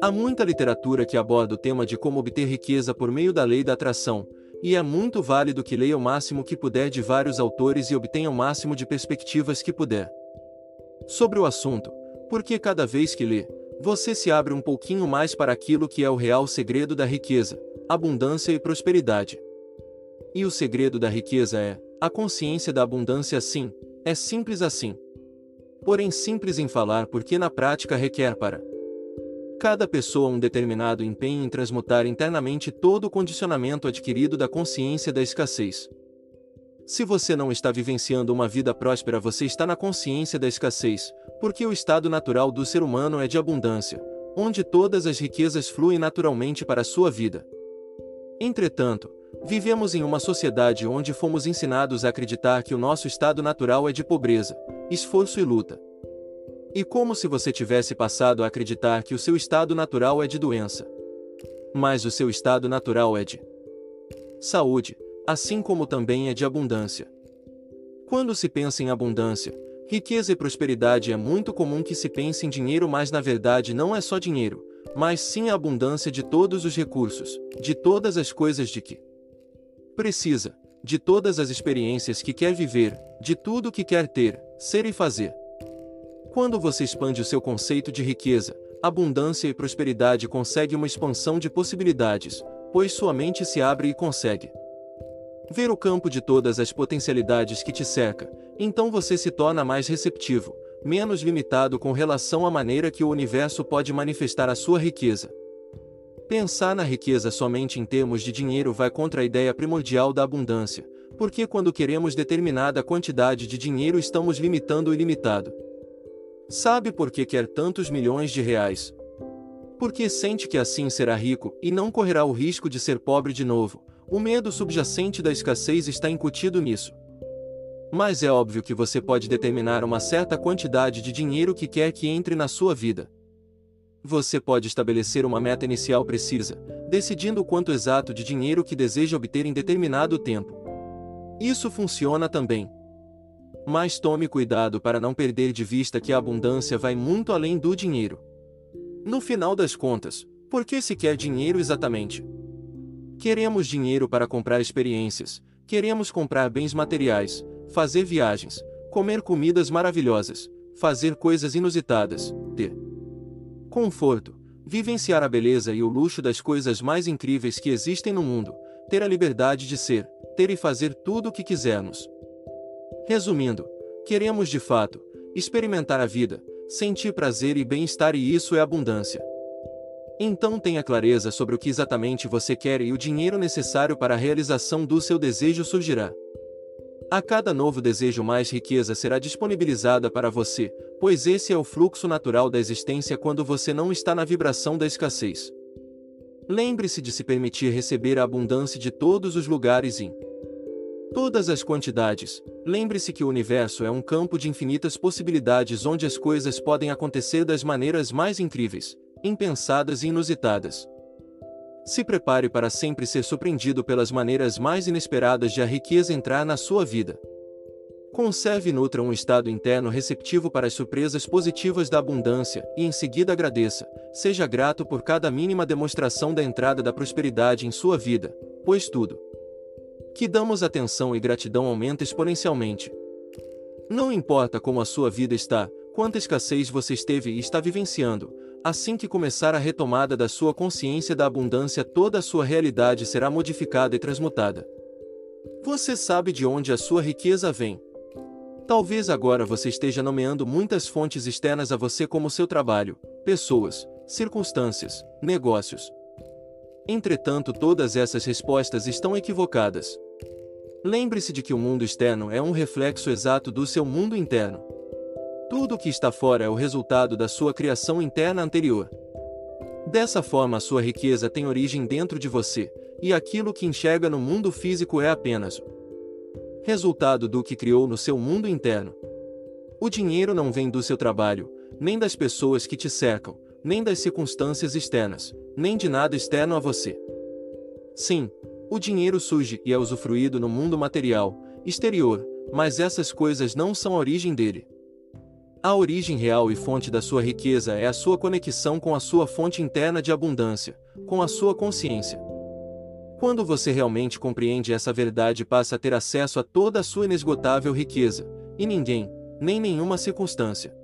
Há muita literatura que aborda o tema de como obter riqueza por meio da lei da atração, e é muito válido que leia o máximo que puder de vários autores e obtenha o máximo de perspectivas que puder. Sobre o assunto, porque cada vez que lê, você se abre um pouquinho mais para aquilo que é o real segredo da riqueza, abundância e prosperidade. E o segredo da riqueza é a consciência da abundância sim, é simples assim. Porém simples em falar porque na prática requer para cada pessoa um determinado empenho em transmutar internamente todo o condicionamento adquirido da consciência da escassez. Se você não está vivenciando uma vida próspera, você está na consciência da escassez, porque o estado natural do ser humano é de abundância, onde todas as riquezas fluem naturalmente para a sua vida. Entretanto, vivemos em uma sociedade onde fomos ensinados a acreditar que o nosso estado natural é de pobreza, esforço e luta. E como se você tivesse passado a acreditar que o seu estado natural é de doença. Mas o seu estado natural é de saúde, assim como também é de abundância. Quando se pensa em abundância, riqueza e prosperidade, é muito comum que se pense em dinheiro, mas na verdade não é só dinheiro, mas sim a abundância de todos os recursos, de todas as coisas de que precisa, de todas as experiências que quer viver, de tudo que quer ter, ser e fazer. Quando você expande o seu conceito de riqueza, abundância e prosperidade consegue uma expansão de possibilidades, pois sua mente se abre e consegue ver o campo de todas as potencialidades que te cerca, então você se torna mais receptivo, menos limitado com relação à maneira que o universo pode manifestar a sua riqueza. Pensar na riqueza somente em termos de dinheiro vai contra a ideia primordial da abundância, porque quando queremos determinada quantidade de dinheiro estamos limitando o ilimitado. Sabe por que quer tantos milhões de reais? Porque sente que assim será rico e não correrá o risco de ser pobre de novo. O medo subjacente da escassez está incutido nisso. Mas é óbvio que você pode determinar uma certa quantidade de dinheiro que quer que entre na sua vida. Você pode estabelecer uma meta inicial precisa, decidindo o quanto exato de dinheiro que deseja obter em determinado tempo. Isso funciona também. Mas tome cuidado para não perder de vista que a abundância vai muito além do dinheiro. No final das contas, por que se quer dinheiro exatamente? Queremos dinheiro para comprar experiências, queremos comprar bens materiais, fazer viagens, comer comidas maravilhosas, fazer coisas inusitadas, ter conforto, vivenciar a beleza e o luxo das coisas mais incríveis que existem no mundo, ter a liberdade de ser, ter e fazer tudo o que quisermos. Resumindo, queremos de fato experimentar a vida, sentir prazer e bem-estar e isso é abundância. Então tenha clareza sobre o que exatamente você quer e o dinheiro necessário para a realização do seu desejo surgirá. A cada novo desejo mais riqueza será disponibilizada para você, pois esse é o fluxo natural da existência quando você não está na vibração da escassez. Lembre-se de se permitir receber a abundância de todos os lugares e todas as quantidades. Lembre-se que o universo é um campo de infinitas possibilidades onde as coisas podem acontecer das maneiras mais incríveis, impensadas e inusitadas. Se prepare para sempre ser surpreendido pelas maneiras mais inesperadas de a riqueza entrar na sua vida. Conserve e nutra um estado interno receptivo para as surpresas positivas da abundância, e em seguida agradeça, seja grato por cada mínima demonstração da entrada da prosperidade em sua vida, pois tudo que damos atenção e gratidão aumenta exponencialmente. Não importa como a sua vida está, quanta escassez você esteve e está vivenciando, assim que começar a retomada da sua consciência da abundância, toda a sua realidade será modificada e transmutada. Você sabe de onde a sua riqueza vem. Talvez agora você esteja nomeando muitas fontes externas a você como seu trabalho, pessoas, circunstâncias, negócios. Entretanto, todas essas respostas estão equivocadas. Lembre-se de que o mundo externo é um reflexo exato do seu mundo interno. Tudo o que está fora é o resultado da sua criação interna anterior. Dessa forma, a sua riqueza tem origem dentro de você, e aquilo que enxerga no mundo físico é apenas o resultado do que criou no seu mundo interno. O dinheiro não vem do seu trabalho, nem das pessoas que te cercam, nem das circunstâncias externas, nem de nada externo a você. Sim, o dinheiro surge e é usufruído no mundo material, exterior, mas essas coisas não são a origem dele. A origem real e fonte da sua riqueza é a sua conexão com a sua fonte interna de abundância, com a sua consciência. Quando você realmente compreende essa verdade, passa a ter acesso a toda a sua inesgotável riqueza, e ninguém, nem nenhuma circunstância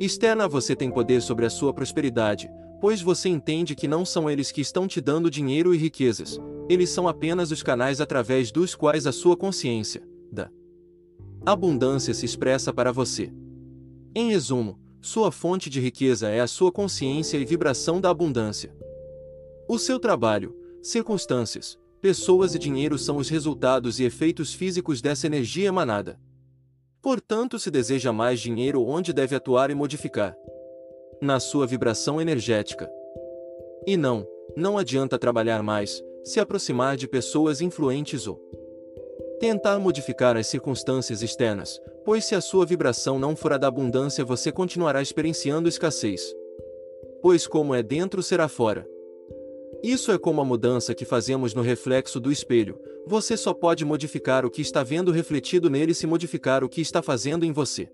externa você tem poder sobre a sua prosperidade, pois você entende que não são eles que estão te dando dinheiro e riquezas, eles são apenas os canais através dos quais a sua consciência, da abundância se expressa para você. Em resumo, sua fonte de riqueza é a sua consciência e vibração da abundância. O seu trabalho, circunstâncias, pessoas e dinheiro são os resultados e efeitos físicos dessa energia emanada. Portanto, se deseja mais dinheiro, onde deve atuar e modificar? Na sua vibração energética. E não, não adianta trabalhar mais, se aproximar de pessoas influentes ou tentar modificar as circunstâncias externas, pois se a sua vibração não for a da abundância, você continuará experienciando escassez. Pois como é dentro, será fora. Isso é como a mudança que fazemos no reflexo do espelho, você só pode modificar o que está vendo refletido nele se modificar o que está fazendo em você.